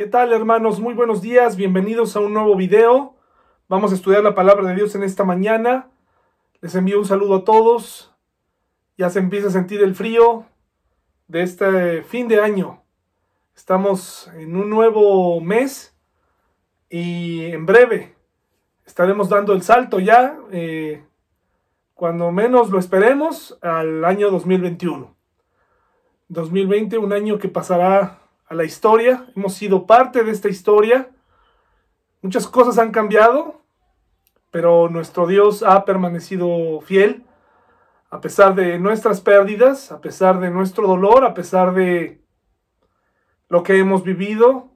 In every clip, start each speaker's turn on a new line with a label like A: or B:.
A: ¿Qué tal hermanos? Muy buenos días, bienvenidos a un nuevo video. Vamos a estudiar la palabra de Dios en esta mañana. Les envío un saludo a todos. Ya se empieza a sentir el frío de este fin de año. Estamos en un nuevo mes y en breve estaremos dando el salto ya, eh, cuando menos lo esperemos, al año 2021. 2020, un año que pasará a la historia, hemos sido parte de esta historia. Muchas cosas han cambiado, pero nuestro Dios ha permanecido fiel a pesar de nuestras pérdidas, a pesar de nuestro dolor, a pesar de lo que hemos vivido.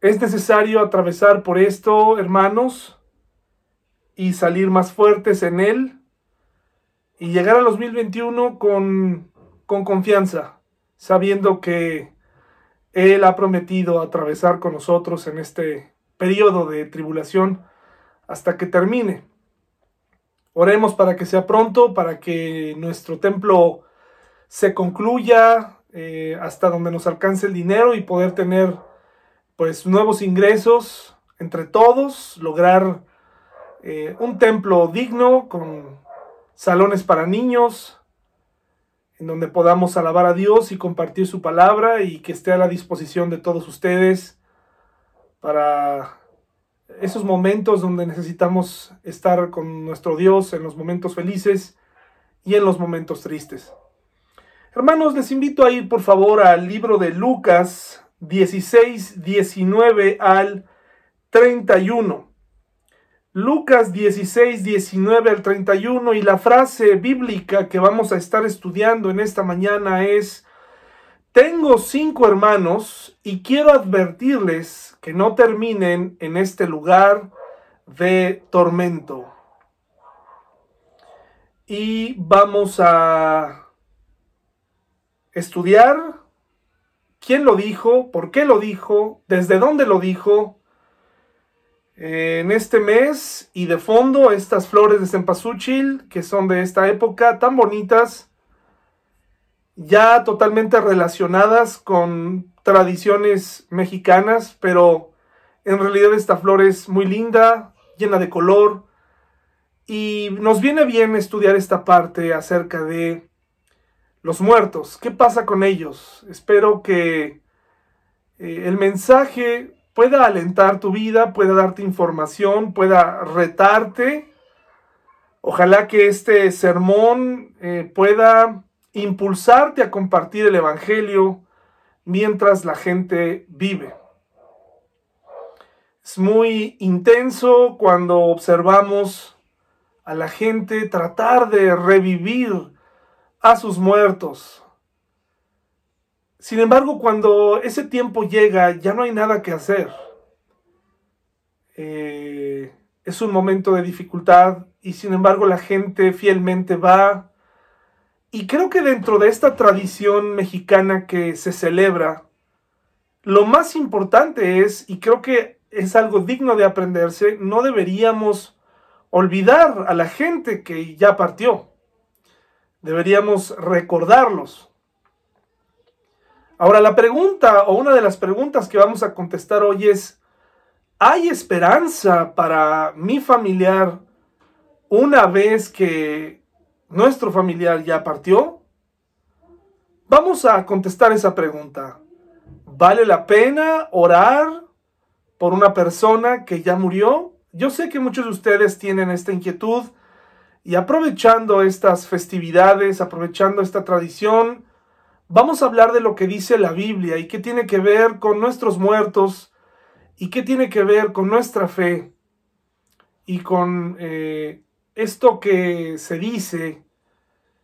A: Es necesario atravesar por esto, hermanos, y salir más fuertes en Él y llegar al 2021 con, con confianza, sabiendo que él ha prometido atravesar con nosotros en este periodo de tribulación hasta que termine. Oremos para que sea pronto, para que nuestro templo se concluya eh, hasta donde nos alcance el dinero y poder tener pues nuevos ingresos entre todos, lograr eh, un templo digno con salones para niños, en donde podamos alabar a Dios y compartir su palabra y que esté a la disposición de todos ustedes para esos momentos donde necesitamos estar con nuestro Dios en los momentos felices y en los momentos tristes. Hermanos, les invito a ir por favor al libro de Lucas 16, 19 al 31. Lucas 16, 19 al 31 y la frase bíblica que vamos a estar estudiando en esta mañana es, tengo cinco hermanos y quiero advertirles que no terminen en este lugar de tormento. Y vamos a estudiar quién lo dijo, por qué lo dijo, desde dónde lo dijo en este mes y de fondo estas flores de cempasúchil que son de esta época tan bonitas, ya totalmente relacionadas con tradiciones mexicanas, pero en realidad esta flor es muy linda, llena de color y nos viene bien estudiar esta parte acerca de los muertos. ¿Qué pasa con ellos? Espero que eh, el mensaje pueda alentar tu vida, pueda darte información, pueda retarte. Ojalá que este sermón eh, pueda impulsarte a compartir el Evangelio mientras la gente vive. Es muy intenso cuando observamos a la gente tratar de revivir a sus muertos, sin embargo, cuando ese tiempo llega, ya no hay nada que hacer. Eh, es un momento de dificultad y sin embargo la gente fielmente va. Y creo que dentro de esta tradición mexicana que se celebra, lo más importante es, y creo que es algo digno de aprenderse, no deberíamos olvidar a la gente que ya partió. Deberíamos recordarlos. Ahora, la pregunta o una de las preguntas que vamos a contestar hoy es, ¿hay esperanza para mi familiar una vez que nuestro familiar ya partió? Vamos a contestar esa pregunta. ¿Vale la pena orar por una persona que ya murió? Yo sé que muchos de ustedes tienen esta inquietud y aprovechando estas festividades, aprovechando esta tradición, vamos a hablar de lo que dice la Biblia y qué tiene que ver con nuestros muertos y qué tiene que ver con nuestra fe y con eh, esto que se dice,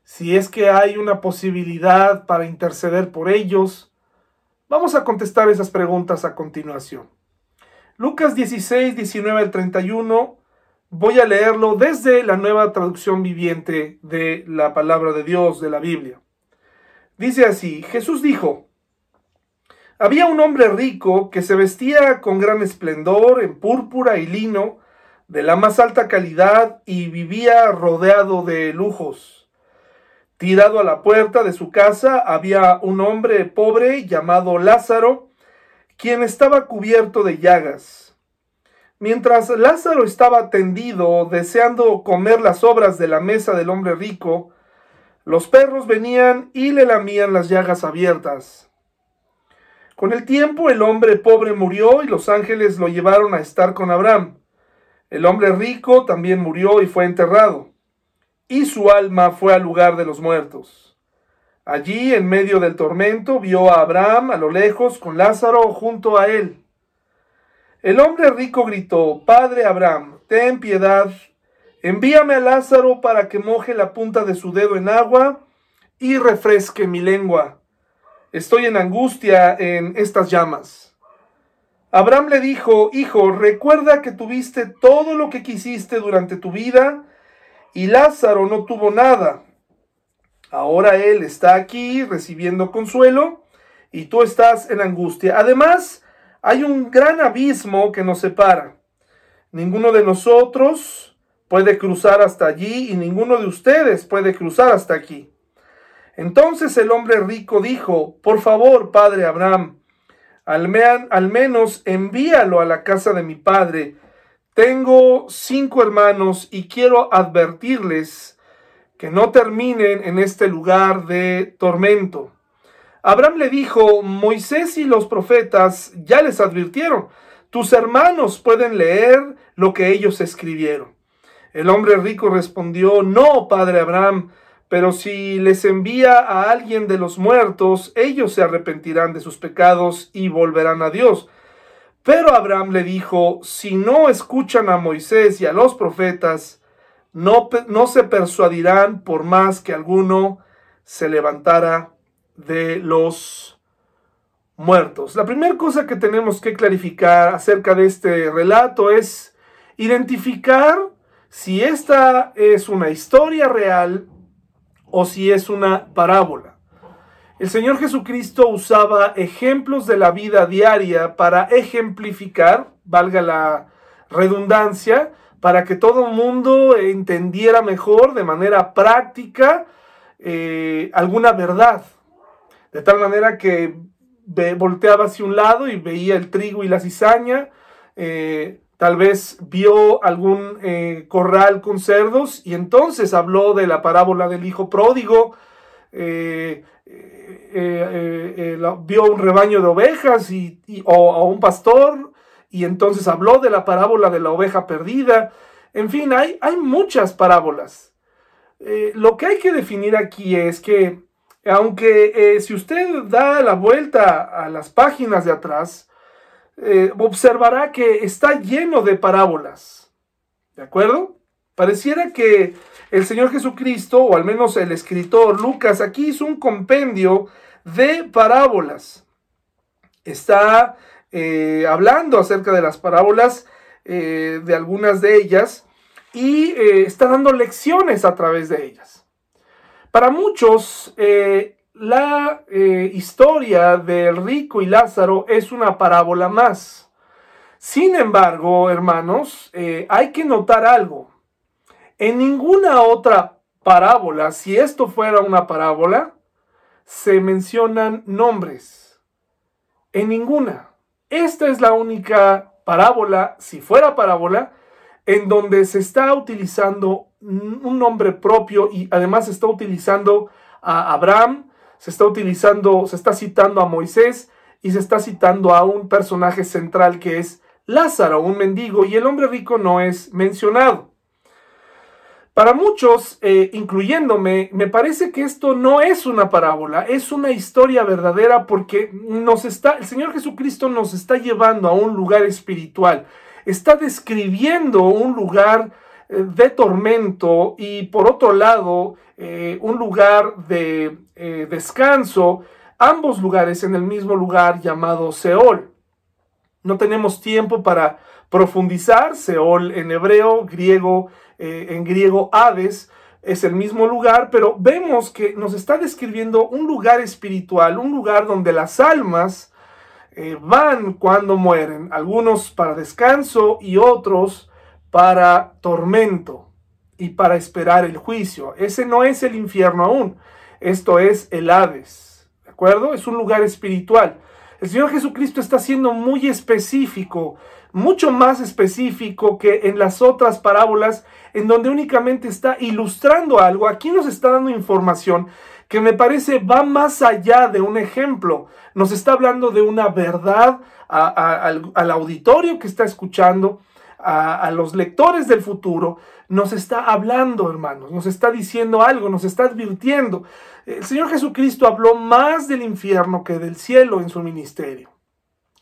A: si es que hay una posibilidad para interceder por ellos. Vamos a contestar esas preguntas a continuación. Lucas 16, 19 al 31, voy a leerlo desde la nueva traducción viviente de la palabra de Dios de la Biblia. Dice así, Jesús dijo, había un hombre rico que se vestía con gran esplendor en púrpura y lino de la más alta calidad y vivía rodeado de lujos. Tirado a la puerta de su casa había un hombre pobre llamado Lázaro, quien estaba cubierto de llagas. Mientras Lázaro estaba tendido, deseando comer las obras de la mesa del hombre rico, los perros venían y le lamían las llagas abiertas. Con el tiempo el hombre pobre murió y los ángeles lo llevaron a estar con Abraham. El hombre rico también murió y fue enterrado, y su alma fue al lugar de los muertos. Allí, en medio del tormento, vio a Abraham a lo lejos con Lázaro junto a él. El hombre rico gritó, Padre Abraham, ten piedad, envíame a Lázaro para que moje la punta de su dedo en agua y refresque mi lengua Estoy en angustia en estas llamas. Abraham le dijo, Hijo, recuerda que tuviste todo lo que quisiste durante tu vida y Lázaro no tuvo nada. Ahora él está aquí recibiendo consuelo y tú estás en angustia. Además, hay un gran abismo que nos separa. Ninguno de nosotros puede cruzar hasta allí y ninguno de ustedes puede cruzar hasta aquí. Entonces el hombre rico dijo, por favor, padre Abraham, al, menos envíalo a la casa de mi padre. Tengo cinco hermanos y quiero advertirles que no terminen en este lugar de tormento. Abraham le dijo, Moisés y los profetas ya les advirtieron, tus hermanos pueden leer lo que ellos escribieron. El hombre rico respondió, no, padre Abraham, pero si les envía a alguien de los muertos, ellos se arrepentirán de sus pecados y volverán a Dios. Pero Abraham le dijo, si no escuchan a Moisés y a los profetas, no, no se persuadirán por más que alguno se levantara de los muertos. La primera cosa que tenemos que clarificar acerca de este relato es identificar si esta es una historia real o si es una parábola. El Señor Jesucristo usaba ejemplos de la vida diaria para ejemplificar, valga la redundancia, para que todo el mundo entendiera mejor de manera práctica eh, alguna verdad. De tal manera que volteaba hacia un lado y veía el trigo y la cizaña, eh, tal vez vio algún eh, corral con cerdos y entonces habló de la parábola del hijo pródigo, eh, eh, vio un rebaño de ovejas o, un pastor y entonces habló de la parábola de la oveja perdida. En fin, hay, hay muchas parábolas. lo que hay que definir aquí es que aunque si usted da la vuelta a las páginas de atrás, eh, observará que está lleno de parábolas. ¿De acuerdo? Pareciera que el Señor Jesucristo, o al menos el escritor Lucas, aquí hizo un compendio de parábolas. Está eh, hablando acerca de las parábolas, eh, de algunas de ellas, y está dando lecciones a través de ellas. Para muchos, la eh, historia del rico y Lázaro es una parábola más. Sin embargo, hermanos, eh, hay que notar algo. En ninguna otra parábola, si esto fuera una parábola, se mencionan nombres. En ninguna. Esta es la única parábola, si fuera parábola, en donde se está utilizando un nombre propio y además se está utilizando a Abraham, se está utilizando, se está citando a Moisés y se está citando a un personaje central que es Lázaro, un mendigo, y el hombre rico no es mencionado. Para muchos, eh, incluyéndome, me parece que esto no es una parábola, es una historia verdadera porque nos está, el Señor Jesucristo nos está llevando a un lugar espiritual, está describiendo un lugar de tormento y por otro lado eh, un lugar de eh, descanso, ambos lugares en el mismo lugar llamado Seol. No tenemos tiempo para profundizar, Seol en hebreo, griego, en griego Hades, es el mismo lugar, pero vemos que nos está describiendo un lugar espiritual, un lugar donde las almas van cuando mueren, algunos para descanso y otros para tormento y para esperar el juicio. Ese no es el infierno aún. Esto es el Hades. ¿De acuerdo? Es un lugar espiritual. El Señor Jesucristo está siendo muy específico, mucho más específico que en las otras parábolas en donde únicamente está ilustrando algo. Aquí nos está dando información que me parece va más allá de un ejemplo. Nos está hablando de una verdad al, al, auditorio que está escuchando, a, los lectores del futuro, nos está hablando, hermanos, nos está diciendo algo, nos está advirtiendo. El Señor Jesucristo habló más del infierno que del cielo en su ministerio,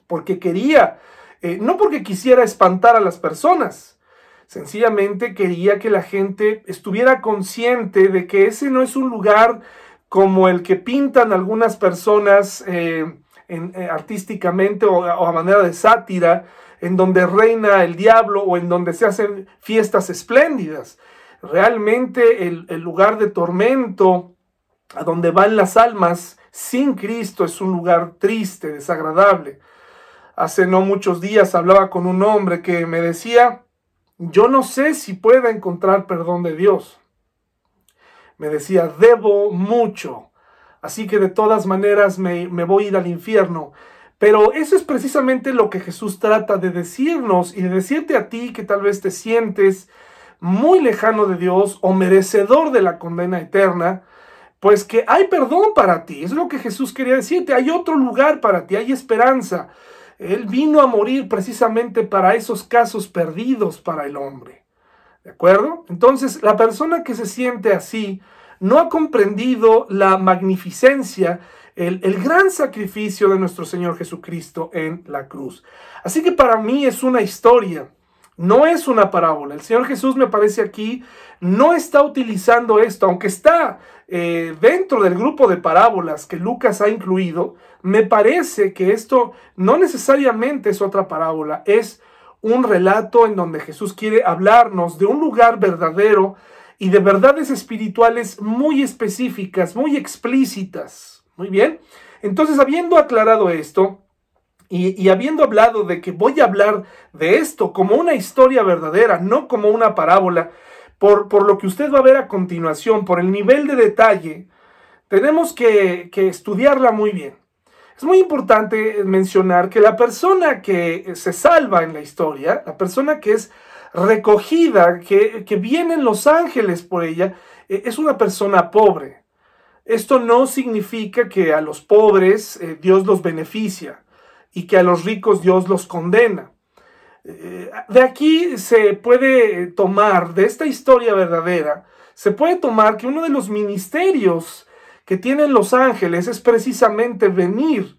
A: porque quería, eh, no porque quisiera espantar a las personas, sencillamente quería que la gente estuviera consciente de que ese no es un lugar como el que pintan algunas personas eh, eh, artísticamente o a manera de sátira, en donde reina el diablo o en donde se hacen fiestas espléndidas. Realmente el, lugar de tormento a donde van las almas sin Cristo es un lugar triste, desagradable. Hace no muchos días hablaba con un hombre que me decía, yo no sé si pueda encontrar perdón de Dios. Me decía, debo mucho, así que de todas maneras me, me voy a ir al infierno. Pero eso es precisamente lo que Jesús trata de decirnos y de decirte a ti que tal vez te sientes muy lejano de Dios o merecedor de la condena eterna, pues que hay perdón para ti. Es lo que Jesús quería decirte. Hay otro lugar para ti, hay esperanza. Él vino a morir precisamente para esos casos perdidos para el hombre. ¿De acuerdo? Entonces, la persona que se siente así no ha comprendido la magnificencia el, gran sacrificio de nuestro Señor Jesucristo en la cruz. Así que para mí es una historia, no es una parábola. El Señor Jesús me parece aquí no está utilizando esto, aunque está eh, dentro del grupo de parábolas que Lucas ha incluido, me parece que esto no necesariamente es otra parábola, es un relato en donde Jesús quiere hablarnos de un lugar verdadero y de verdades espirituales muy específicas, muy explícitas. Muy bien. Entonces, habiendo aclarado esto y, habiendo hablado de que voy a hablar de esto como una historia verdadera, no como una parábola, por, por lo que usted va a ver a continuación, por el nivel de detalle, tenemos que, que estudiarla muy bien. Es muy importante mencionar que la persona que se salva en la historia, la persona que es recogida, que, que vienen los ángeles por ella, eh, es una persona pobre. Esto no significa que a los pobres eh, Dios los beneficia y que a los ricos Dios los condena. Eh, de aquí se puede tomar, de esta historia verdadera, se puede tomar que uno de los ministerios que tienen los ángeles es precisamente venir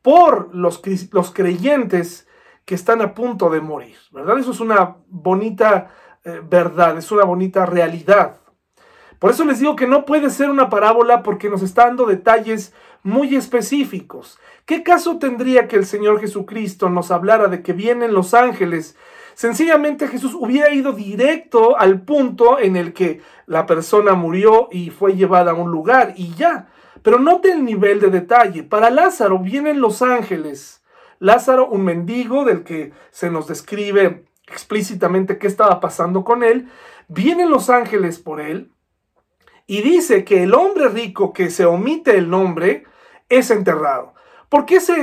A: por los, los creyentes que están a punto de morir, ¿verdad? Eso es una bonita eh, verdad, es una bonita realidad. Por eso les digo que no puede ser una parábola porque nos está dando detalles muy específicos. ¿Qué caso tendría que el Señor Jesucristo nos hablara de que vienen los ángeles? Sencillamente Jesús hubiera ido directo al punto en el que la persona murió y fue llevada a un lugar y ya. Pero note el nivel de detalle. Para Lázaro vienen los ángeles. Lázaro, un mendigo del que se nos describe explícitamente qué estaba pasando con él. Vienen los ángeles por él y dice que el hombre rico que se omite el nombre es enterrado. ¿Por qué se,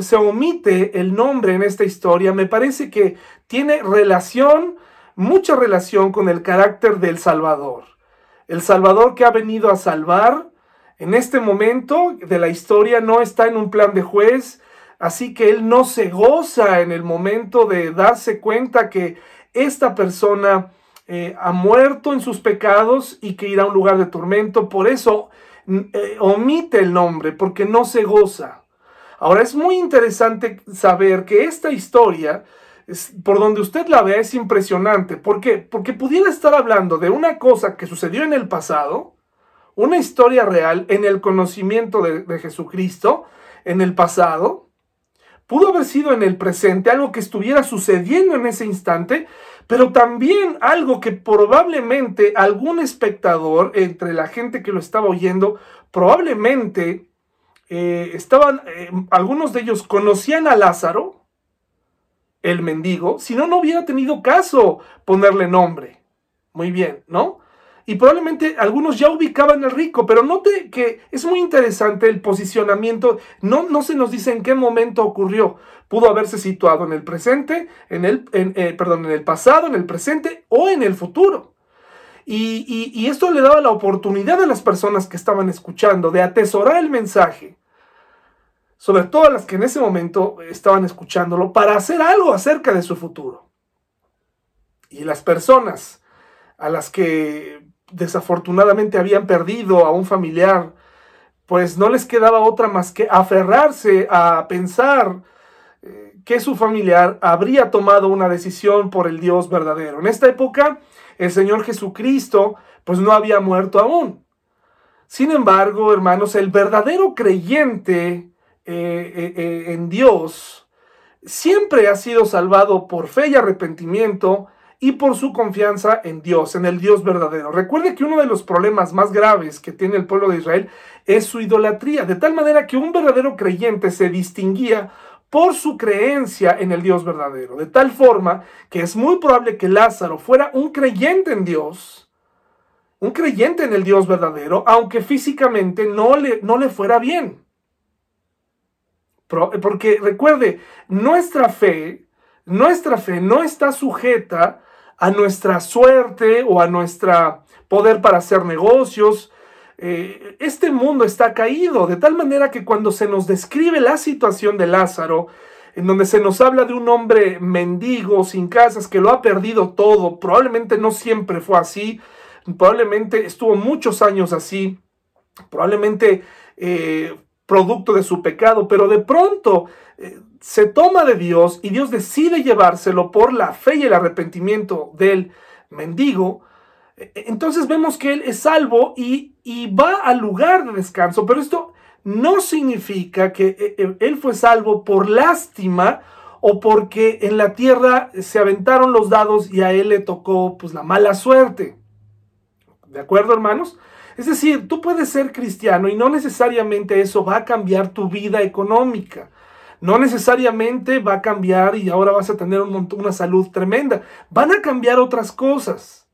A: se omite el nombre en esta historia? Me parece que tiene relación, mucha relación con el carácter del Salvador. El Salvador que ha venido a salvar en este momento de la historia no está en un plan de juez, así que él no se goza en el momento de darse cuenta que esta persona eh, ha muerto en sus pecados y que irá a un lugar de tormento. Por eso eh, omite el nombre, porque no se goza. Ahora es muy interesante saber que esta historia, por donde usted la vea, es impresionante. ¿Por qué? Porque pudiera estar hablando de una cosa que sucedió en el pasado, una historia real en el conocimiento de Jesucristo en el pasado, pudo haber sido en el presente, algo que estuviera sucediendo en ese instante, pero también algo que probablemente algún espectador, entre la gente que lo estaba oyendo, probablemente eh, estaban, eh, algunos de ellos conocían a Lázaro, el mendigo, si no, no hubiera tenido caso ponerle nombre. Muy bien, ¿no? Y probablemente algunos ya ubicaban al rico, pero note que es muy interesante el posicionamiento, no, no se nos dice en qué momento ocurrió, pudo haberse situado en el presente, en el, eh, perdón, en el pasado, en el presente o en el futuro. Y, y esto le daba la oportunidad a las personas que estaban escuchando de atesorar el mensaje, sobre todo a las que en ese momento estaban escuchándolo, para hacer algo acerca de su futuro. Y las personas a las que desafortunadamente habían perdido a un familiar, pues no les quedaba otra más que aferrarse a pensar eh, que su familiar habría tomado una decisión por el Dios verdadero. En esta época, el Señor Jesucristo, pues no había muerto aún. Sin embargo, hermanos, el verdadero creyente eh, eh, en Dios siempre ha sido salvado por fe y arrepentimiento y por su confianza en Dios, en el Dios verdadero. Recuerde que uno de los problemas más graves que tiene el pueblo de Israel es su idolatría, de tal manera que un verdadero creyente se distinguía por su creencia en el Dios verdadero, de tal forma que es muy probable que Lázaro fuera un creyente en Dios, un creyente en el Dios verdadero, aunque físicamente no le, no le fuera bien. Porque recuerde, nuestra fe, nuestra fe no está sujeta a nuestra suerte o a nuestro poder para hacer negocios. Eh, este mundo está caído, de tal manera que cuando se nos describe la situación de Lázaro, en donde se nos habla de un hombre mendigo, sin casas, que lo ha perdido todo, probablemente no siempre fue así, probablemente estuvo muchos años así, probablemente eh, producto de su pecado, pero de pronto eh, se toma de Dios y Dios decide llevárselo por la fe y el arrepentimiento del mendigo, e, e, entonces vemos que él es salvo y, va al lugar de descanso, pero esto no significa que e, él fue salvo por lástima o porque en la tierra se aventaron los dados y a él le tocó pues la mala suerte. ¿De acuerdo, hermanos? Es decir, tú puedes ser cristiano y no necesariamente eso va a cambiar tu vida económica no necesariamente va a cambiar y ahora vas a tener una salud tremenda. Van a cambiar otras cosas.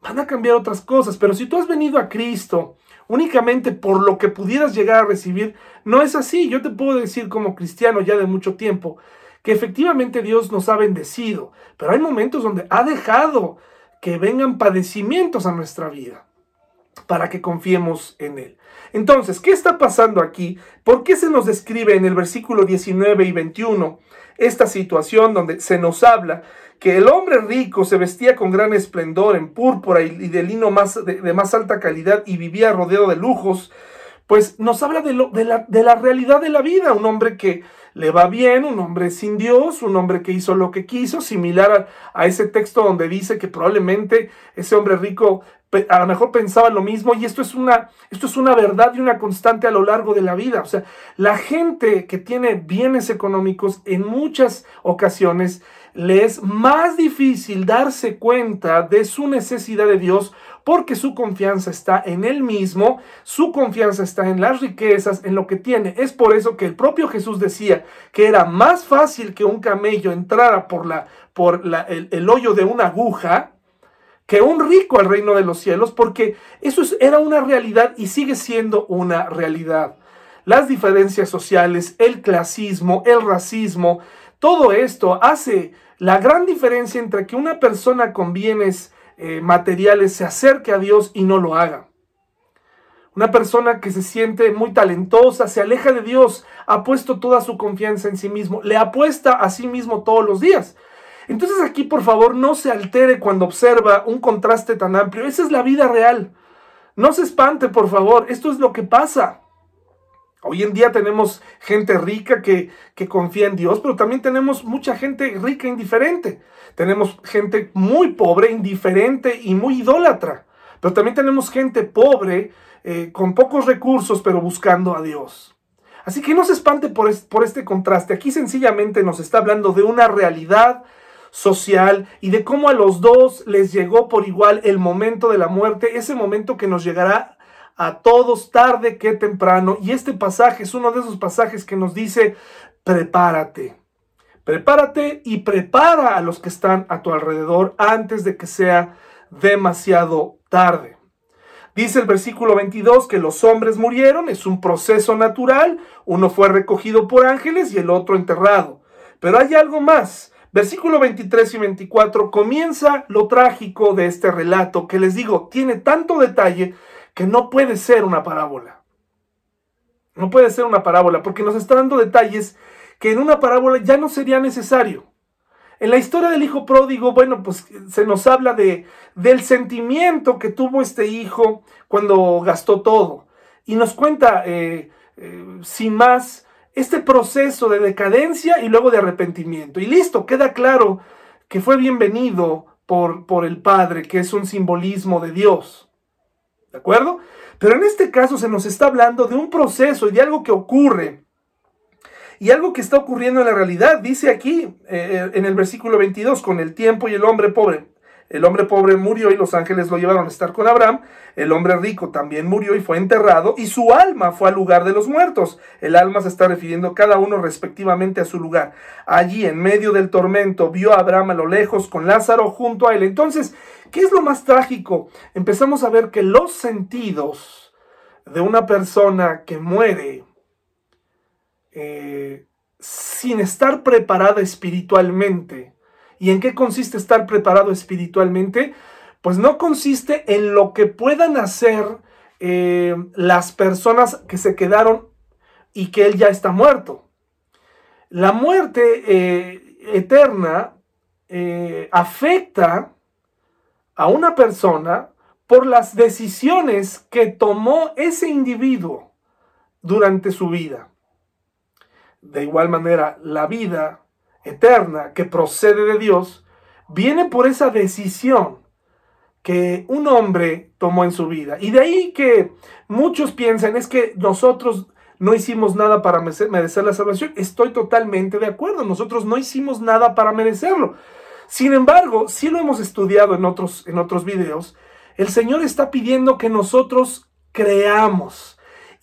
A: Van a cambiar otras cosas. Pero si tú has venido a Cristo únicamente por lo que pudieras llegar a recibir, no es así. Yo te puedo decir como cristiano ya de mucho tiempo que efectivamente Dios nos ha bendecido. Pero hay momentos donde ha dejado que vengan padecimientos a nuestra vida para que confiemos en Él. Entonces, ¿qué está pasando aquí? ¿Por qué se nos describe en el versículo 19 y 21 esta situación donde se nos habla que el hombre rico se vestía con gran esplendor en púrpura y, de lino más, de, más alta calidad y vivía rodeado de lujos? Pues nos habla de, la realidad de la vida, un hombre que le va bien, un hombre sin Dios, un hombre que hizo lo que quiso, similar a, ese texto donde dice que probablemente ese hombre rico a lo mejor pensaba lo mismo y esto es una esto es una verdad y una constante a lo largo de la vida, o sea, la gente que tiene bienes económicos en muchas ocasiones le es más difícil darse cuenta de su necesidad de Dios porque su confianza está en Él mismo, su confianza está en las riquezas, en lo que tiene. Es por eso que el propio Jesús decía que era más fácil que un camello entrara por, la, por el, el hoyo de una aguja que un rico al reino de los cielos, porque eso era una realidad y sigue siendo una realidad. Las diferencias sociales, el clasismo, el racismo, todo esto hace la gran diferencia entre que una persona con bienes eh, materiales se acerque a Dios y no lo haga. Una persona que se siente muy talentosa, se aleja de Dios, ha puesto toda su confianza en sí mismo, le apuesta a sí mismo todos los días. Entonces aquí por favor no se altere cuando observa un contraste tan amplio. Esa es la vida real. No se espante por favor, esto es lo que pasa. Hoy en día tenemos gente rica que, que, confía en Dios, pero también tenemos mucha gente rica e indiferente. Tenemos gente muy pobre, indiferente y muy idólatra. Pero también tenemos gente pobre, eh, con pocos recursos, pero buscando a Dios. Así que no se espante por, por este contraste. Aquí sencillamente nos está hablando de una realidad social y de cómo a los dos les llegó por igual el momento de la muerte, ese momento que nos llegará a todos tarde que temprano. Y este pasaje es uno de esos pasajes que nos dice, prepárate. Prepárate y prepara a los que están a tu alrededor antes de que sea demasiado tarde. Dice el versículo 22 que los hombres murieron, es un proceso natural, uno fue recogido por ángeles y el otro enterrado. Pero hay algo más. Versículo 23 y 24 comienza lo trágico de este relato que les digo, tiene tanto detalle que no puede ser una parábola. No puede ser una parábola porque nos está dando detalles que en una parábola ya no sería necesario. En la historia del hijo pródigo, bueno, pues se nos habla de, del sentimiento que tuvo este hijo cuando gastó todo. Y nos cuenta, eh, eh, sin más, este proceso de decadencia y luego de arrepentimiento. Y listo, queda claro que fue bienvenido por, por el Padre, que es un simbolismo de Dios. ¿De acuerdo? Pero en este caso se nos está hablando de un proceso y de algo que ocurre y algo que está ocurriendo en la realidad, dice aquí eh, eh, en el versículo 22, con el tiempo y el hombre pobre. El hombre pobre murió y los ángeles lo llevaron a estar con Abraham. El hombre rico también murió y fue enterrado y su alma fue al lugar de los muertos. El alma se está refiriendo cada uno respectivamente a su lugar. Allí en medio del tormento vio a Abraham a lo lejos con Lázaro junto a él. Entonces, ¿qué es lo más trágico? Empezamos a ver que los sentidos de una persona que muere eh, sin estar preparada espiritualmente. ¿Y en qué consiste estar preparado espiritualmente? Pues no consiste en lo que puedan hacer eh, las personas que se quedaron y que él ya está muerto. La muerte eh, eterna afecta a una persona por las decisiones que tomó ese individuo durante su vida. De igual manera, la vida eterna que procede de Dios viene por esa decisión que un hombre tomó en su vida. Y de ahí que muchos piensan es que nosotros no hicimos nada para merecer la salvación. Estoy totalmente de acuerdo, nosotros no hicimos nada para merecerlo. Sin embargo, si lo hemos estudiado en otros, en otros videos, el Señor está pidiendo que nosotros creamos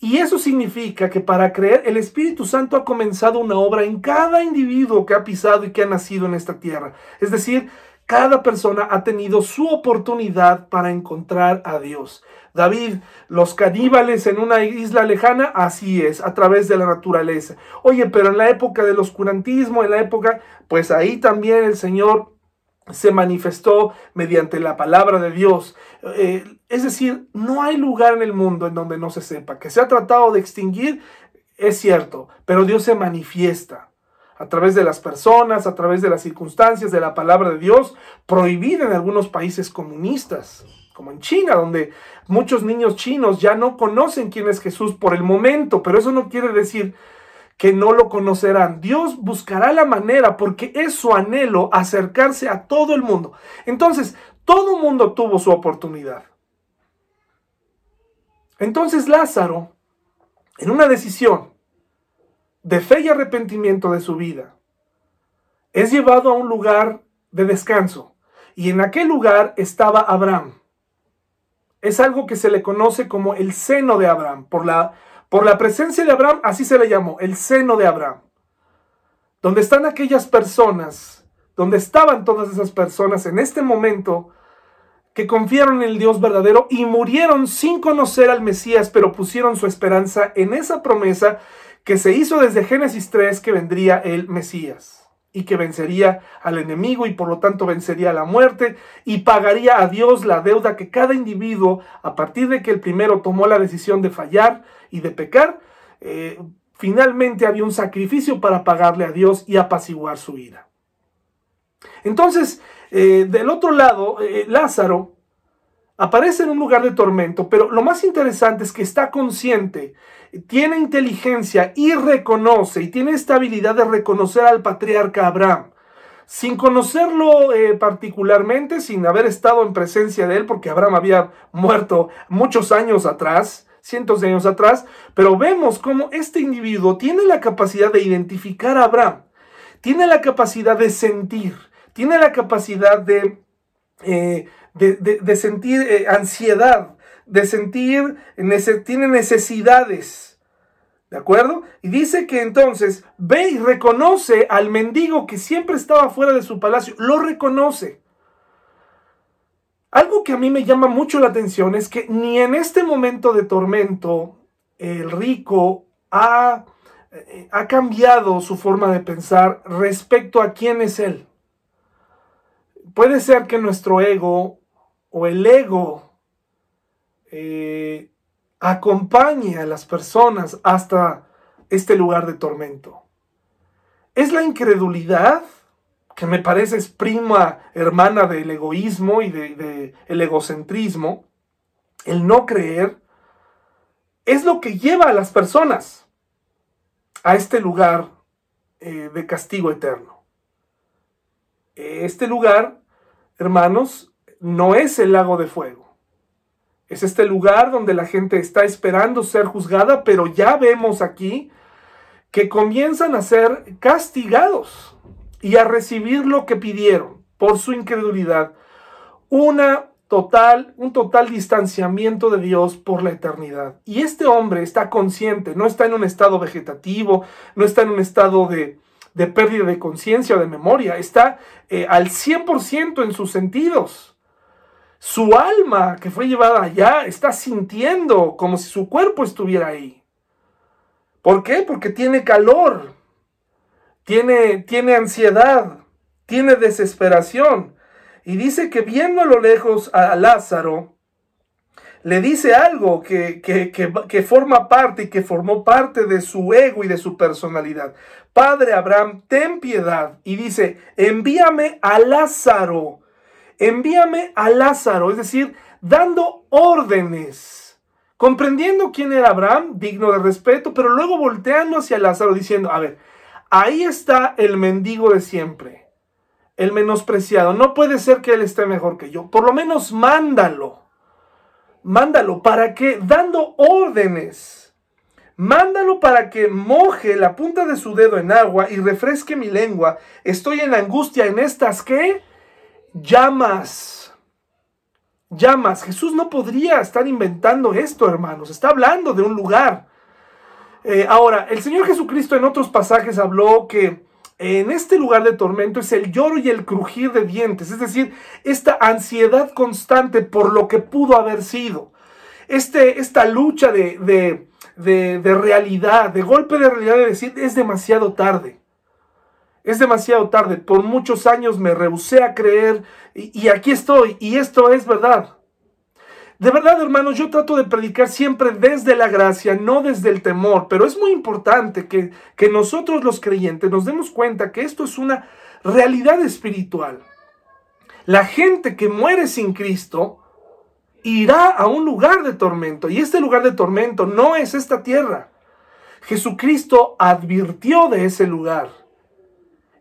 A: y eso significa que para creer, el Espíritu Santo ha comenzado una obra en cada individuo que ha pisado y que ha nacido en esta tierra. Es decir, cada persona ha tenido su oportunidad para encontrar a Dios. David, los caníbales en una isla lejana, así es, a través de la naturaleza. Oye, pero en la época del oscurantismo, en la época, pues ahí también el Señor se manifestó mediante la palabra de Dios. Eh, es decir, no hay lugar en el mundo en donde no se sepa. Que se ha tratado de extinguir, es cierto, pero Dios se manifiesta a través de las personas, a través de las circunstancias, de la palabra de Dios, prohibida en algunos países comunistas, como en China, donde muchos niños chinos ya no conocen quién es Jesús por el momento, pero eso no quiere decir que no lo conocerán. Dios buscará la manera porque es su anhelo acercarse a todo el mundo. Entonces, todo el mundo tuvo su oportunidad. Entonces Lázaro, en una decisión de fe y arrepentimiento de su vida, es llevado a un lugar de descanso. Y en aquel lugar estaba Abraham. Es algo que se le conoce como el seno de Abraham, por la por la presencia de Abraham, así se le llamó, el seno de Abraham. Donde están aquellas personas, donde estaban todas esas personas en este momento que confiaron en el Dios verdadero y murieron sin conocer al Mesías, pero pusieron su esperanza en esa promesa que se hizo desde Génesis 3 que vendría el Mesías y que vencería al enemigo y por lo tanto vencería a la muerte y pagaría a Dios la deuda que cada individuo, a partir de que el primero tomó la decisión de fallar y de pecar, eh, finalmente había un sacrificio para pagarle a Dios y apaciguar su ira. Entonces, eh, del otro lado, eh, Lázaro aparece en un lugar de tormento, pero lo más interesante es que está consciente tiene inteligencia y reconoce y tiene esta habilidad de reconocer al patriarca Abraham. Sin conocerlo eh, particularmente, sin haber estado en presencia de él, porque Abraham había muerto muchos años atrás, cientos de años atrás, pero vemos cómo este individuo tiene la capacidad de identificar a Abraham, tiene la capacidad de sentir, tiene la capacidad de, eh, de, sentir eh, ansiedad, de sentir, tiene necesidades. ¿De acuerdo? Y dice que entonces ve y reconoce al mendigo que siempre estaba fuera de su palacio, lo reconoce. Algo que a mí me llama mucho la atención es que ni en este momento de tormento el rico ha, eh, ha cambiado su forma de pensar respecto a quién es él. Puede ser que nuestro ego o el ego eh, acompañe a las personas hasta este lugar de tormento. Es la incredulidad que me parece es prima hermana del egoísmo y del de, egocentrismo, el no creer, es lo que lleva a las personas a este lugar eh, de castigo eterno. Este lugar, hermanos, no es el lago de fuego. Es este lugar donde la gente está esperando ser juzgada, pero ya vemos aquí que comienzan a ser castigados y a recibir lo que pidieron por su incredulidad. Una total, un total distanciamiento de Dios por la eternidad. Y este hombre está consciente, no está en un estado vegetativo, no está en un estado de, de pérdida de conciencia o de memoria, está eh, al 100% en sus sentidos. Su alma que fue llevada allá está sintiendo como si su cuerpo estuviera ahí. ¿Por qué? Porque tiene calor, tiene, tiene ansiedad, tiene desesperación. Y dice que viendo a lo lejos a Lázaro, le dice algo que, que, forma parte y que formó parte de su ego y de su personalidad. Padre Abraham, ten piedad. Y dice, envíame a Lázaro. Envíame a Lázaro. Es decir, dando órdenes. Comprendiendo quién era Abraham, digno de respeto, pero luego volteando hacia Lázaro diciendo, a ver, Ahí está el mendigo de siempre, el menospreciado. No puede ser que él esté mejor que yo. Por lo menos mándalo. Mándalo para que, dando órdenes, mándalo para que moje la punta de su dedo en agua y refresque mi lengua. Estoy en angustia en estas que llamas. Llamas. Jesús no podría estar inventando esto, hermanos. Está hablando de un lugar. Eh, ahora, el Señor Jesucristo en otros pasajes habló que en este lugar de tormento es el lloro y el crujir de dientes, es decir, esta ansiedad constante por lo que pudo haber sido, este, esta lucha de, de, realidad, de golpe de realidad de decir, es demasiado tarde. Es demasiado tarde. Por muchos años me rehusé a creer y aquí estoy y esto es verdad. De verdad, hermanos, yo trato de predicar siempre desde la gracia, no desde el temor, pero es muy importante que, que nosotros los creyentes nos demos cuenta que esto es una realidad espiritual. La gente que muere sin Cristo irá a un lugar de tormento y este lugar de tormento no es esta tierra. Jesucristo advirtió de ese lugar.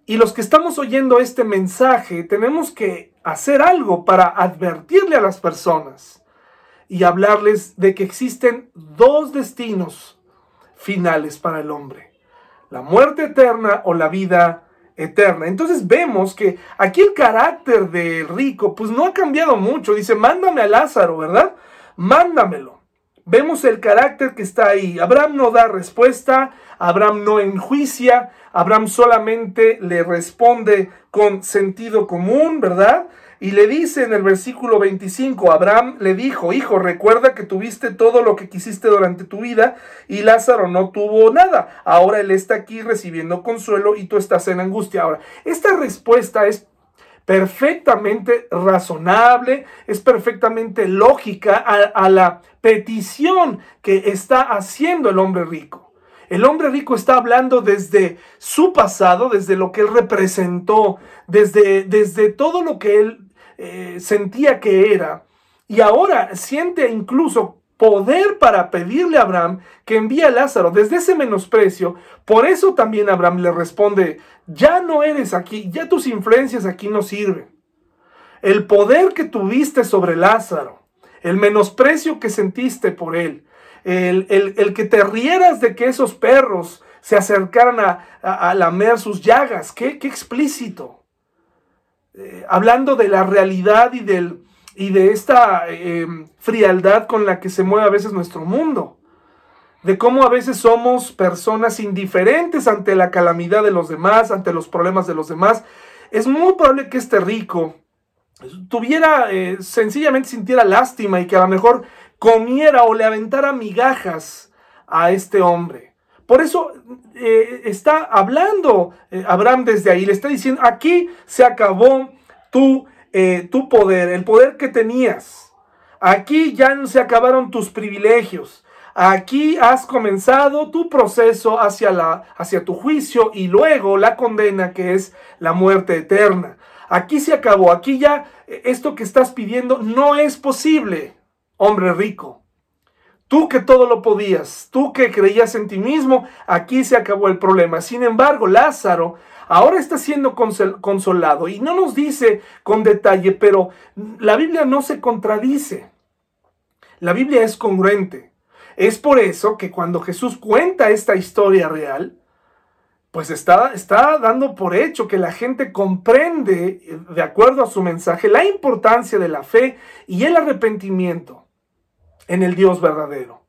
A: Y los que estamos oyendo este mensaje tenemos que hacer algo para advertirle a las personas y hablarles de que existen dos destinos finales para el hombre, la muerte eterna o la vida eterna. Entonces vemos que aquí el carácter del rico pues no ha cambiado mucho. Dice, mándame a Lázaro, ¿verdad? Mándamelo. Vemos el carácter que está ahí. Abraham no da respuesta, Abraham no enjuicia, Abraham solamente le responde con sentido común, ¿verdad? Y le dice en el versículo 25, Abraham le dijo, hijo, recuerda que tuviste todo lo que quisiste durante tu vida y Lázaro no tuvo nada. Ahora él está aquí recibiendo consuelo y tú estás en angustia. Ahora, esta respuesta es perfectamente razonable, es perfectamente lógica a, la petición que está haciendo el hombre rico. El hombre rico está hablando desde su pasado, desde lo que él representó, desde, desde todo lo que él eh, sentía que era, y ahora siente incluso poder para pedirle a Abraham que envíe a Lázaro desde ese menosprecio. Por eso también Abraham le responde, ya no eres aquí, ya tus influencias aquí no sirven. El poder que tuviste sobre Lázaro, el menosprecio que sentiste por él, el, el, que te rieras de que esos perros se acercaran a, a, lamer sus llagas, qué, qué explícito. Eh, hablando de la realidad y, del, y de esta eh, frialdad con la que se mueve a veces nuestro mundo. De cómo a veces somos personas indiferentes ante la calamidad de los demás, ante los problemas de los demás. Es muy probable que este rico tuviera, eh, sencillamente sintiera lástima y que a lo mejor comiera o le aventara migajas a este hombre. Por eso eh, está hablando eh, Abraham desde ahí, le está diciendo, aquí se acabó tu, tu poder, el poder que tenías. Aquí ya se acabaron tus privilegios. Aquí has comenzado tu proceso hacia, la, hacia tu juicio y luego la condena que es la muerte eterna. Aquí se acabó, aquí ya eh, esto que estás pidiendo no es posible, hombre rico. Tú que todo lo podías, tú que creías en ti mismo, aquí se acabó el problema. Sin embargo, Lázaro ahora está siendo consolado y no nos dice con detalle, pero la Biblia no se contradice. La Biblia es congruente. Es por eso que cuando Jesús cuenta esta historia real, pues está, está dando por hecho que la gente comprende, eh, de acuerdo a su mensaje, la importancia de la fe y el arrepentimiento en el Dios verdadero.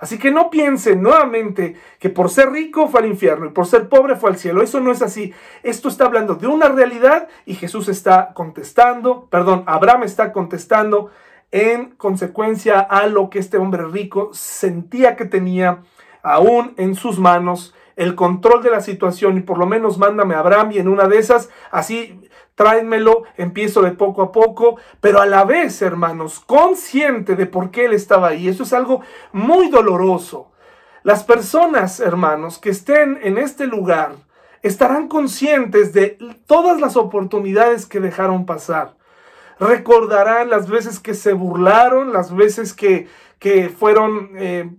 A: Así que no piensen nuevamente que por ser rico fue al infierno y por ser pobre fue al cielo. Eso no es así. Esto está hablando de una realidad y Jesús está contestando, perdón, Abraham está contestando en consecuencia a lo que este hombre rico sentía que tenía aún en sus manos el control de la situación y por lo menos mándame a Abraham y en una de esas, así tráenmelo, empiezo de poco a poco, pero a la vez, hermanos, consciente de por qué él estaba ahí. Eso es algo muy doloroso. Las personas, hermanos, que estén en este lugar, estarán conscientes de todas las oportunidades que dejaron pasar. Recordarán las veces que se burlaron, las veces que, que fueron eh,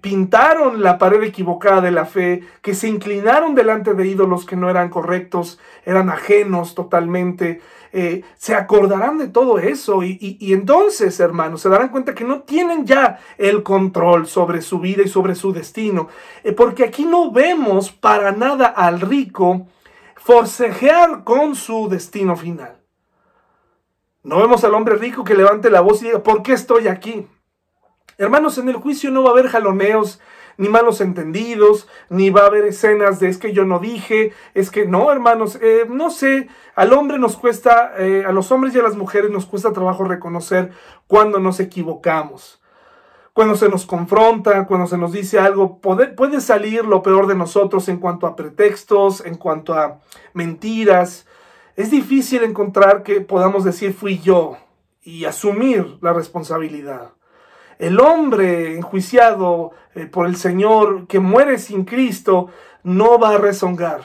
A: pintaron la pared equivocada de la fe, que se inclinaron delante de ídolos que no eran correctos, eran ajenos totalmente, eh, se acordarán de todo eso y, entonces, hermanos, se darán cuenta que no tienen ya el control sobre su vida y sobre su destino, eh, porque aquí no vemos para nada al rico forcejear con su destino final. No vemos al hombre rico que levante la voz y diga, ¿por qué estoy aquí? Hermanos, en el juicio no va a haber jaloneos, ni malos entendidos, ni va a haber escenas de es que yo no dije, es que no, hermanos, eh, no sé, al hombre nos cuesta, eh, a los hombres y a las mujeres nos cuesta trabajo reconocer cuando nos equivocamos. Cuando se nos confronta, cuando se nos dice algo, puede, puede salir lo peor de nosotros en cuanto a pretextos, en cuanto a mentiras. Es difícil encontrar que podamos decir fui yo y asumir la responsabilidad. El hombre enjuiciado eh, por el Señor que muere sin Cristo no va a rezongar.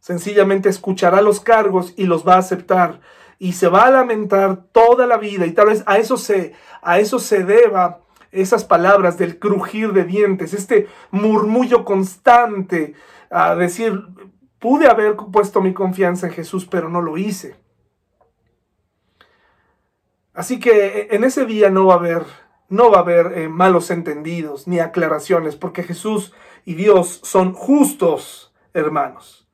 A: Sencillamente escuchará los cargos y los va a aceptar y se va a lamentar toda la vida y tal vez a eso se a eso se deba esas palabras del crujir de dientes, este murmullo constante a decir, pude haber puesto mi confianza en Jesús, pero no lo hice. Así que eh, en ese día no va a haber no va a haber eh, malos entendidos ni aclaraciones, porque Jesús y Dios son justos, hermanos.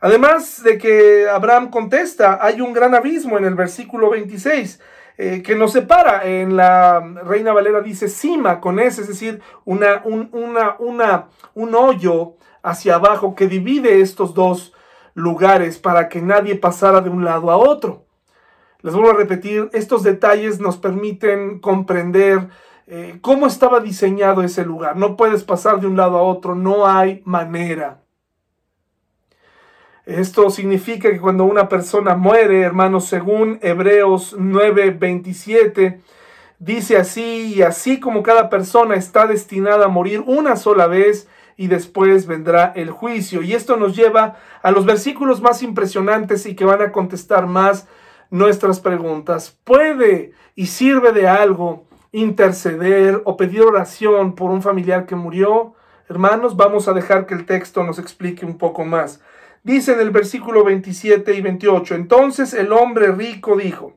A: Además de que Abraham contesta, hay un gran abismo en el versículo 26 eh, que nos separa. En la Reina Valera dice cima con ese, es decir, una, un, una, una, un hoyo hacia abajo que divide estos dos lugares para que nadie pasara de un lado a otro. Les vuelvo a repetir, estos detalles nos permiten comprender eh, cómo estaba diseñado ese lugar. No puedes pasar de un lado a otro, no hay manera. Esto significa que cuando una persona muere, hermanos, según Hebreos 9:27, dice así, y así como cada persona está destinada a morir una sola vez, y después vendrá el juicio. Y esto nos lleva a los versículos más impresionantes y que van a contestar más nuestras preguntas. ¿Puede y sirve de algo interceder o pedir oración por un familiar que murió? Hermanos, vamos a dejar que el texto nos explique un poco más. Dice en el versículo 27 y 28, entonces el hombre rico dijo,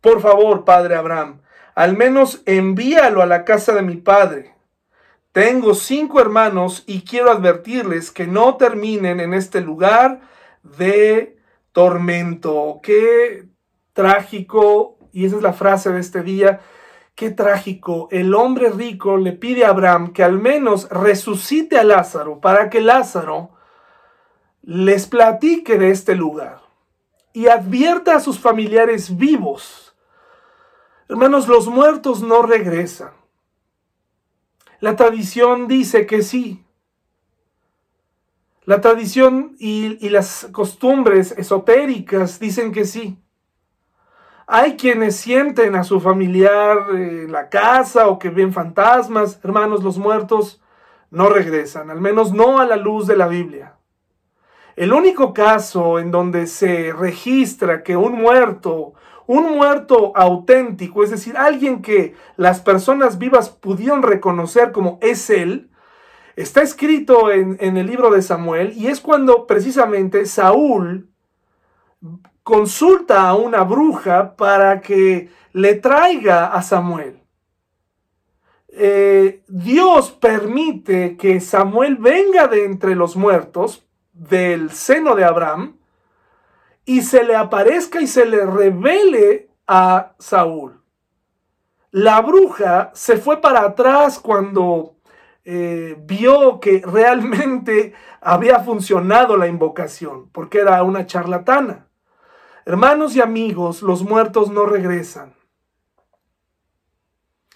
A: por favor, padre Abraham, al menos envíalo a la casa de mi padre. Tengo cinco hermanos y quiero advertirles que no terminen en este lugar de tormento. Qué trágico, y esa es la frase de este día, qué trágico. El hombre rico le pide a Abraham que al menos resucite a Lázaro para que Lázaro les platique de este lugar. y advierta a sus familiares vivos. Hermanos, los muertos no regresan. La tradición dice que sí. La tradición y, las costumbres esotéricas dicen que sí. Hay quienes sienten a su familiar en la casa o que ven fantasmas. Hermanos, los muertos no regresan, al menos no a la luz de la Biblia. El único caso en donde se registra que un muerto, un muerto auténtico, es decir, alguien que las personas vivas pudieron reconocer como es él, está escrito en, el libro de Samuel y es cuando precisamente Saúl consulta a una bruja para que le traiga a Samuel. Eh, Dios permite que Samuel venga de entre los muertos, del seno de Abraham, y se le aparezca y se le revele a Saúl. La bruja se fue para atrás cuando eh, vio que realmente había funcionado la invocación, porque era una charlatana. Hermanos y amigos, los muertos no regresan.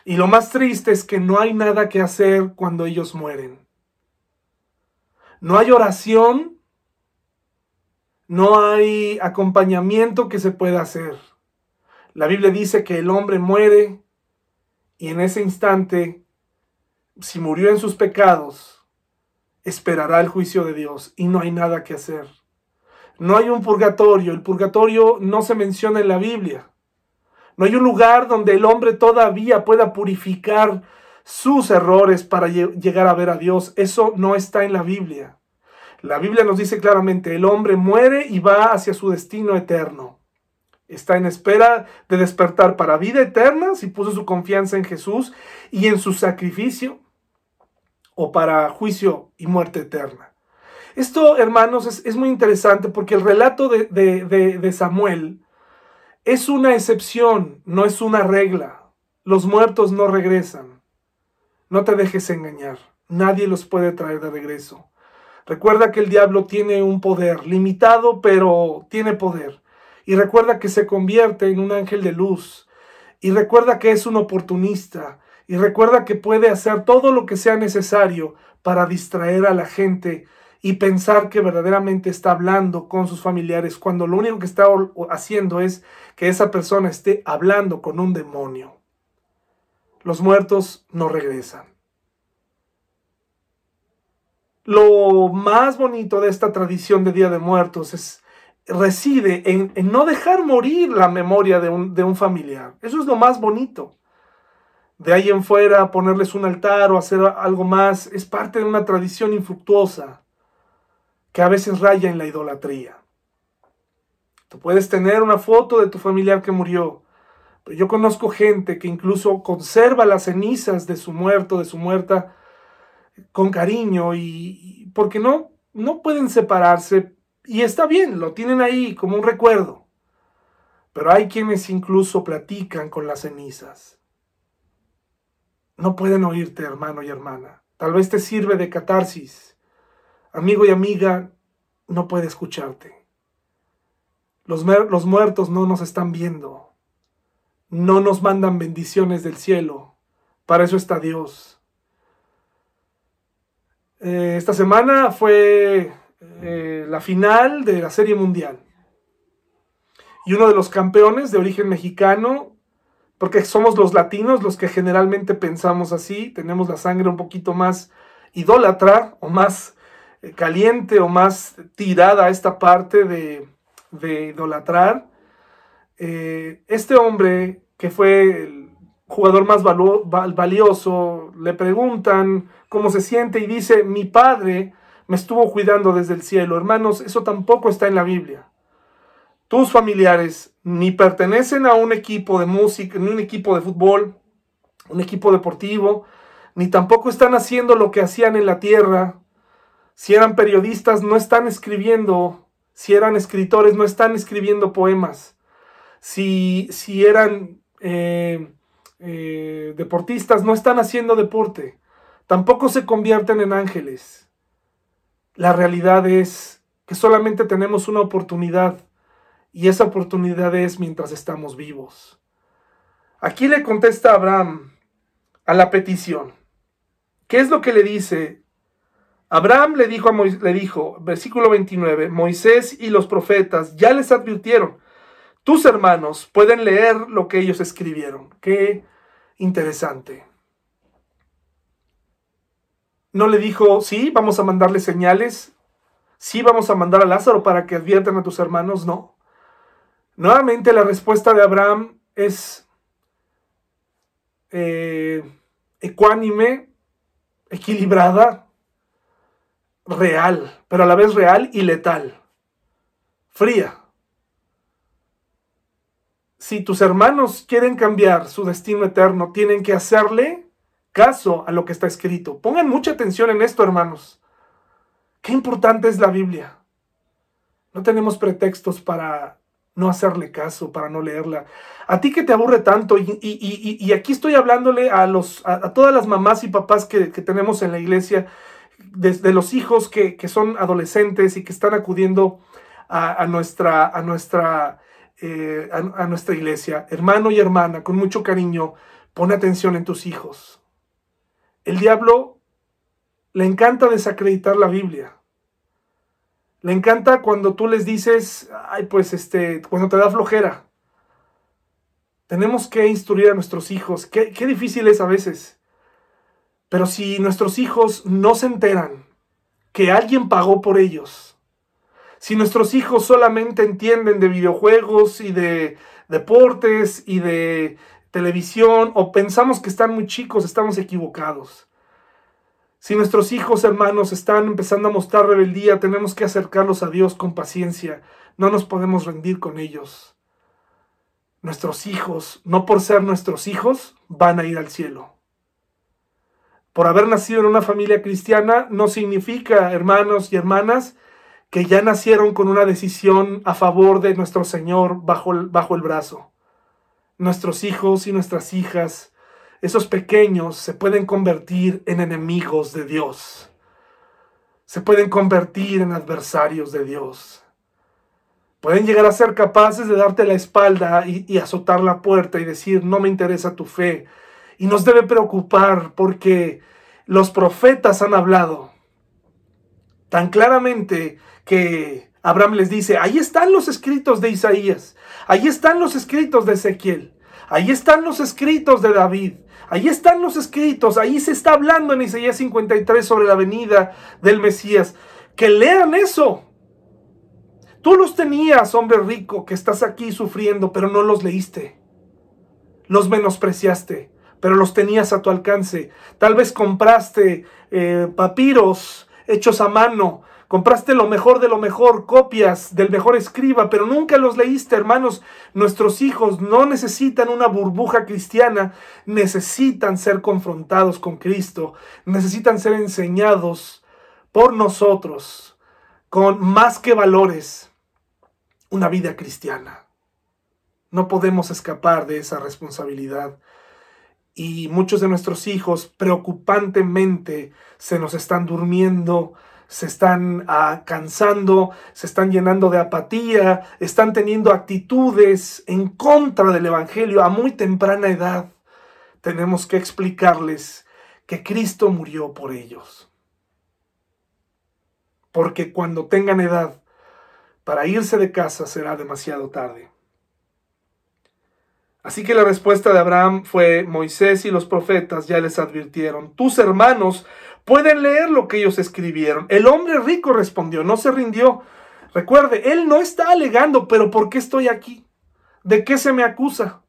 A: Y lo más triste es que no hay nada que hacer cuando ellos mueren. No hay oración, no hay acompañamiento que se pueda hacer. La Biblia dice que el hombre muere y en ese instante, si murió en sus pecados, esperará el juicio de Dios y no hay nada que hacer. No hay un purgatorio. El purgatorio no se menciona en la Biblia. No hay un lugar donde el hombre todavía pueda purificar sus errores para llegar a ver a Dios. Eso no está en la Biblia. La Biblia nos dice claramente, el hombre muere y va hacia su destino eterno. Está en espera de despertar para vida eterna si puso su confianza en Jesús y en su sacrificio o para juicio y muerte eterna. Esto, hermanos, es, muy interesante porque el relato de, de Samuel es una excepción, no es una regla. Los muertos no regresan. No te dejes engañar. Nadie los puede traer de regreso. Recuerda que el diablo tiene un poder limitado, pero tiene poder. Y recuerda que se convierte en un ángel de luz. Y recuerda que es un oportunista. Y recuerda que puede hacer todo lo que sea necesario para distraer a la gente y pensar que verdaderamente está hablando con sus familiares cuando lo único que está haciendo es que esa persona esté hablando con un demonio. Los muertos no regresan. Lo más bonito de esta tradición de Día de Muertos es, reside en, no dejar morir la memoria de un, de un familiar. Eso es lo más bonito. De ahí en fuera, ponerles un altar o hacer algo más, es parte de una tradición infructuosa que a veces raya en la idolatría. Tú puedes tener una foto de tu familiar que murió, pero yo conozco gente que incluso conserva las cenizas de su muerto, de su muerta, con cariño y, porque no, no pueden separarse y está bien, lo tienen ahí como un recuerdo. Pero hay quienes incluso platican con las cenizas. No pueden oírte, hermano y hermana. Tal vez te sirve de catarsis amigo y amiga, no puede escucharte. Los, muertos no nos están viendo. No nos mandan bendiciones del cielo. Para eso está Dios. Eh, esta semana fue eh, la final de la Serie Mundial. Y uno de los campeones de origen mexicano, porque somos los latinos los que generalmente pensamos así, tenemos la sangre un poquito más idólatra o más caliente o más tirada a esta parte de, idolatrar. Eh, este hombre, que fue el jugador más valioso, le preguntan cómo se siente y dice, mi padre me estuvo cuidando desde el cielo. Hermanos, eso tampoco está en la Biblia. Tus familiares ni pertenecen a un equipo de música, ni un equipo de fútbol, un equipo deportivo, ni tampoco están haciendo lo que hacían en la tierra, si eran periodistas, no están escribiendo. Si eran escritores, no están escribiendo poemas. Si, si eran eh, eh, deportistas, no están haciendo deporte. Tampoco se convierten en ángeles. La realidad es que solamente tenemos una oportunidad Y esa oportunidad es mientras estamos vivos. Aquí le contesta Abraham a la petición. ¿Qué es lo que le dice? Abraham le dijo, a le dijo, versículo 29, Moisés y los profetas ya les advirtieron, tus hermanos pueden leer lo que ellos escribieron. Qué interesante. No le dijo, sí, vamos a mandarle señales, sí, vamos a mandar a Lázaro para que adviertan a tus hermanos, no. Nuevamente la respuesta de Abraham es eh, ecuánime, equilibrada, real, pero a la vez real y letal, fría. Si tus hermanos quieren cambiar su destino eterno, tienen que hacerle caso a lo que está escrito. Pongan mucha atención en esto, hermanos. Qué importante es la Biblia. No tenemos pretextos para no hacerle caso, para no leerla. A ti que te aburre tanto, y, aquí estoy hablándole a, los, a, todas las mamás y papás que, tenemos en la iglesia, desde los hijos que, son adolescentes y que están acudiendo a, nuestra, a, nuestra, eh, a nuestra iglesia. Hermano y hermana, con mucho cariño, pon atención en tus hijos. El diablo le encanta desacreditar la Biblia. Le encanta cuando tú les dices, ay, pues este, cuando te da flojera. Tenemos que instruir a nuestros hijos. Qué, qué difícil es a veces. Pero si nuestros hijos no se enteran que alguien pagó por ellos, si nuestros hijos solamente entienden de videojuegos y de deportes y de televisión o pensamos que están muy chicos, estamos equivocados. Si nuestros hijos hermanos están empezando a mostrar rebeldía, tenemos que acercarlos a Dios con paciencia. No nos podemos rendir con ellos. Nuestros hijos, no por ser nuestros hijos, van a ir al cielo. Por haber nacido en una familia cristiana no significa, hermanos y hermanas, que ya nacieron con una decisión a favor de nuestro Señor bajo el, bajo el brazo nuestros hijos y nuestras hijas, esos pequeños, se pueden convertir en enemigos de Dios. Se pueden convertir en adversarios de Dios. Pueden llegar a ser capaces de darte la espalda y, azotar la puerta y decir, no me interesa tu fe. Y nos debe preocupar porque los profetas han hablado tan claramente que Abraham les dice, ahí están los escritos de Isaías, ahí están los escritos de Ezequiel, ahí están los escritos de David, ahí están los escritos, ahí se está hablando en Isaías 53 sobre la venida del Mesías. Que lean eso. Tú los tenías, hombre rico, que estás aquí sufriendo, pero no los leíste. Los menospreciaste, pero los tenías a tu alcance. Tal vez compraste eh, papiros hechos a mano, Compraste lo mejor de lo mejor, copias del mejor escriba, pero nunca los leíste, hermanos. Nuestros hijos no necesitan una burbuja cristiana, necesitan ser confrontados con Cristo, necesitan ser enseñados por nosotros con más que valores, una vida cristiana. No podemos escapar de esa responsabilidad. Y muchos de nuestros hijos preocupantemente se nos están durmiendo se están ah, cansando, se están llenando de apatía, están teniendo actitudes en contra del Evangelio a muy temprana edad. Tenemos que explicarles que Cristo murió por ellos. Porque cuando tengan edad para irse de casa será demasiado tarde. Así que la respuesta de Abraham fue, Moisés y los profetas ya les advirtieron, tus hermanos pueden leer lo que ellos escribieron. El hombre rico respondió, no se rindió. Recuerde, él no está alegando, pero ¿por qué estoy aquí? ¿De qué se me acusa?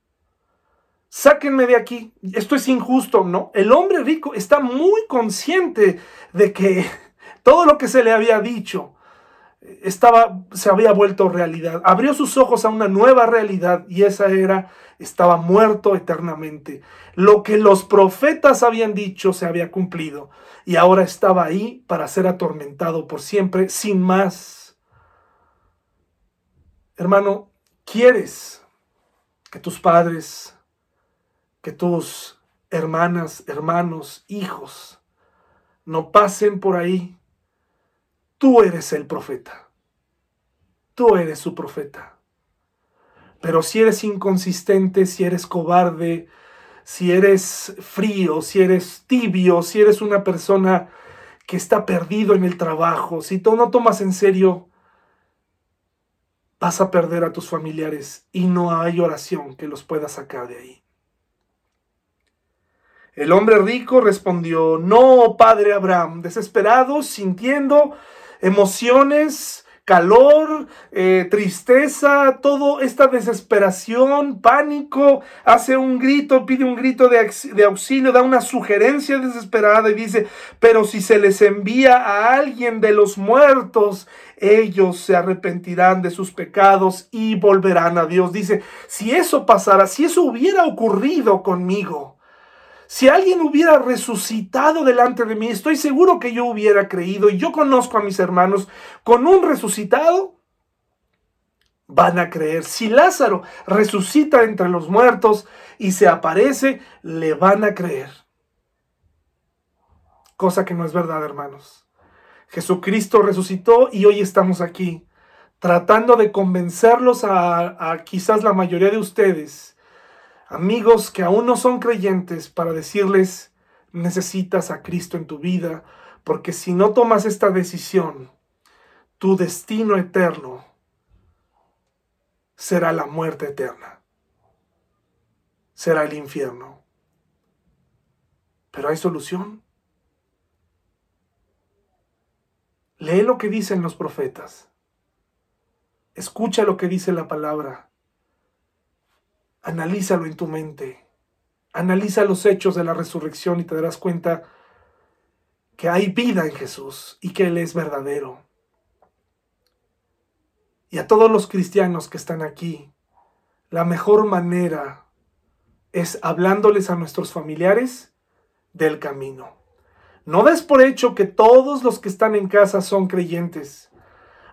A: Sáquenme de aquí, esto es injusto, ¿no? El hombre rico está muy consciente de que todo lo que se le había dicho estaba, se había vuelto realidad. Abrió sus ojos a una nueva realidad y esa era, estaba muerto eternamente. Lo que los profetas habían dicho se había cumplido y ahora estaba ahí para ser atormentado por siempre, sin más. Hermano, ¿quieres que tus padres, que tus hermanas, hermanos, hijos, no pasen por ahí Tú eres el profeta. Tú eres su profeta. Pero si eres inconsistente, si eres cobarde, si eres frío, si eres tibio, si eres una persona que está perdido en el trabajo, si tú no tomas en serio, vas a perder a tus familiares y no hay oración que los pueda sacar de ahí. El hombre rico respondió, no, padre Abraham, desesperado, sintiendo emociones, calor, eh, tristeza, toda esta desesperación, pánico, hace un grito, pide un grito de, de, auxilio, da una sugerencia desesperada y dice, pero si se les envía a alguien de los muertos, ellos se arrepentirán de sus pecados y volverán a Dios. Dice, si eso pasara, si eso hubiera ocurrido conmigo, si alguien hubiera resucitado delante de mí, estoy seguro que yo hubiera creído y yo conozco a mis hermanos con un resucitado. Van a creer. Si Lázaro resucita entre los muertos y se aparece, le van a creer. Cosa que no es verdad, hermanos. Jesucristo resucitó y hoy estamos aquí, tratando de convencerlos a, a quizás la mayoría de ustedes amigos que aún no son creyentes para decirles, necesitas a Cristo en tu vida, porque si no tomas esta decisión, tu destino eterno será la muerte eterna, será el infierno. Pero hay solución. Lee lo que dicen los profetas. Escucha lo que dice la palabra Analízalo en tu mente. Analiza los hechos de la resurrección y te darás cuenta que hay vida en Jesús y que Él es verdadero. Y a todos los cristianos que están aquí, la mejor manera es hablándoles a nuestros familiares del camino. No des por hecho que todos los que están en casa son creyentes.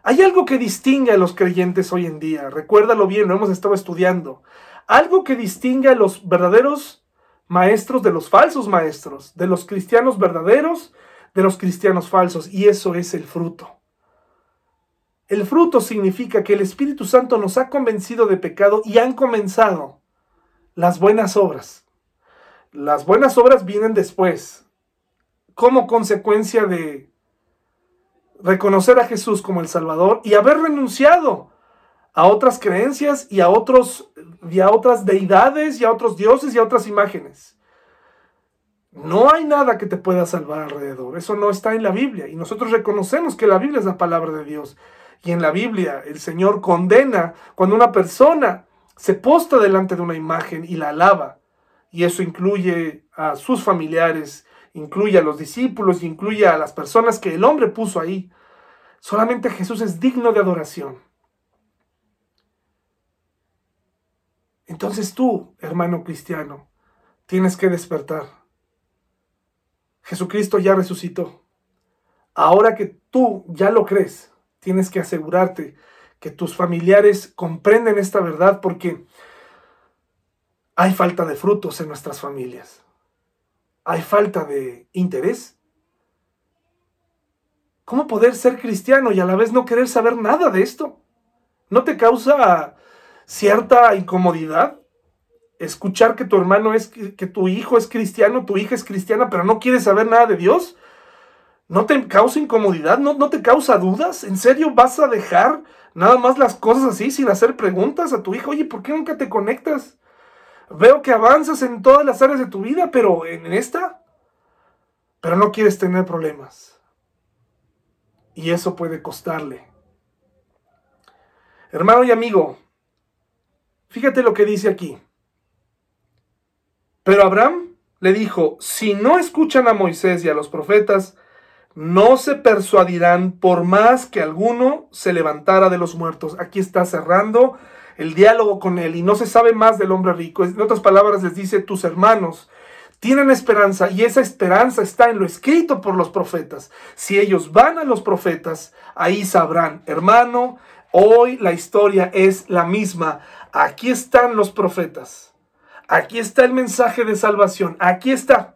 A: Hay algo que distingue a los creyentes hoy en día. Recuérdalo bien, lo hemos estado estudiando algo que distingue a los verdaderos maestros de los falsos maestros, de los cristianos verdaderos de los cristianos falsos, y eso es el fruto. El fruto significa que el Espíritu Santo nos ha convencido de pecado y han comenzado las buenas obras. Las buenas obras vienen después, como consecuencia de reconocer a Jesús como el Salvador y haber renunciado a otras creencias y a, otros, y a otras deidades y a otros dioses y a otras imágenes. No hay nada que te pueda salvar alrededor. Eso no está en la Biblia. Y nosotros reconocemos que la Biblia es la palabra de Dios. Y en la Biblia el Señor condena cuando una persona se posta delante de una imagen y la alaba. Y eso incluye a sus familiares, incluye a los discípulos, incluye a las personas que el hombre puso ahí. Solamente Jesús es digno de adoración. Entonces tú, hermano cristiano, tienes que despertar. Jesucristo ya resucitó. Ahora que tú ya lo crees, tienes que asegurarte que tus familiares comprenden esta verdad porque hay falta de frutos en nuestras familias. Hay falta de interés. ¿Cómo poder ser cristiano y a la vez no querer saber nada de esto? ¿No te causa cierta incomodidad escuchar que tu hermano es, que tu hijo es cristiano, tu hija es cristiana, pero no quieres saber nada de Dios? ¿No te causa incomodidad? ¿No, ¿No te causa dudas? ¿En serio vas a dejar nada más las cosas así sin hacer preguntas a tu hijo? Oye, ¿por qué nunca te conectas? Veo que avanzas en todas las áreas de tu vida, pero en esta, pero no quieres tener problemas. Y eso puede costarle. Hermano y amigo, Fíjate lo que dice aquí. Pero Abraham le dijo, si no escuchan a Moisés y a los profetas, no se persuadirán por más que alguno se levantara de los muertos. Aquí está cerrando el diálogo con él y no se sabe más del hombre rico. En otras palabras les dice, tus hermanos tienen esperanza y esa esperanza está en lo escrito por los profetas. Si ellos van a los profetas, ahí sabrán, hermano, hoy la historia es la misma. Aquí están los profetas. Aquí está el mensaje de salvación. Aquí está.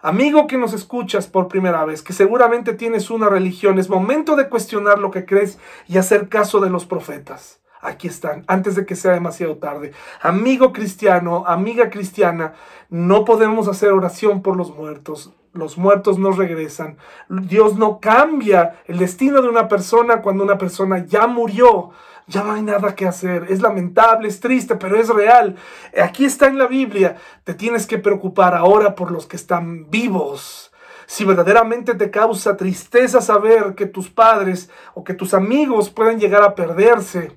A: Amigo que nos escuchas por primera vez, que seguramente tienes una religión, es momento de cuestionar lo que crees y hacer caso de los profetas. aquí están, antes de que sea demasiado tarde. Amigo cristiano, amiga cristiana, no podemos hacer oración por los muertos. Los muertos no regresan. Dios no cambia el destino de una persona cuando una persona ya murió. Ya no hay nada que hacer. Es lamentable, es triste, pero es real. Aquí está en la Biblia. Te tienes que preocupar ahora por los que están vivos. Si verdaderamente te causa tristeza saber que tus padres o que tus amigos pueden llegar a perderse,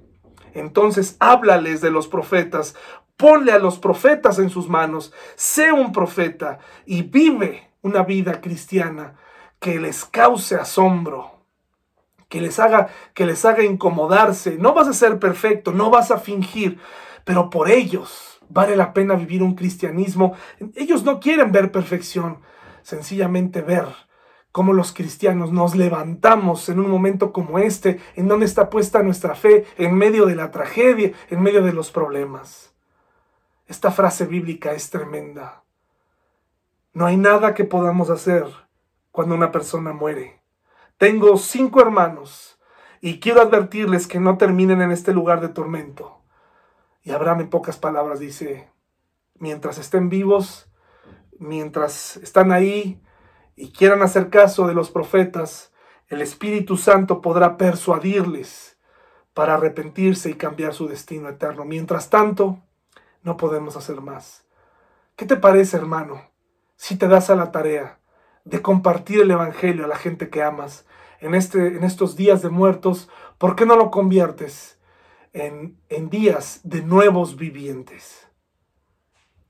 A: entonces háblales de los profetas, ponle a los profetas en sus manos, sé un profeta y vive una vida cristiana que les cause asombro, que les haga que les haga incomodarse. No vas a ser perfecto, no vas a fingir, pero por ellos vale la pena vivir un cristianismo. Ellos no quieren ver perfección, sencillamente ver cómo los cristianos nos levantamos en un momento como este, en donde está puesta nuestra fe, en medio de la tragedia, en medio de los problemas. Esta frase bíblica es tremenda. No hay nada que podamos hacer cuando una persona muere. Tengo cinco hermanos y quiero advertirles que no terminen en este lugar de tormento. Y Abraham en pocas palabras dice, mientras estén vivos, mientras están ahí y quieran hacer caso de los profetas, el Espíritu Santo podrá persuadirles para arrepentirse y cambiar su destino eterno. Mientras tanto, no podemos hacer más. ¿Qué te parece, hermano, si te das a la tarea de compartir el Evangelio a la gente que amas en, este, en estos días de muertos? ¿Por qué no lo conviertes en, en días de nuevos vivientes?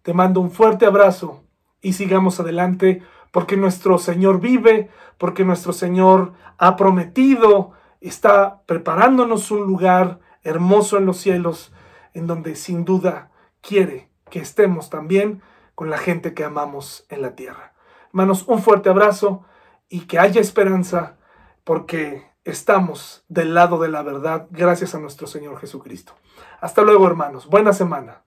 A: Te mando un fuerte abrazo y sigamos adelante porque nuestro Señor vive, porque nuestro Señor ha prometido, está preparándonos un lugar hermoso en los cielos, en donde sin duda quiere que estemos también con la gente que amamos en la tierra. Hermanos, un fuerte abrazo y que haya esperanza porque estamos del lado de la verdad gracias a nuestro Señor Jesucristo. Hasta luego, hermanos. Buena semana.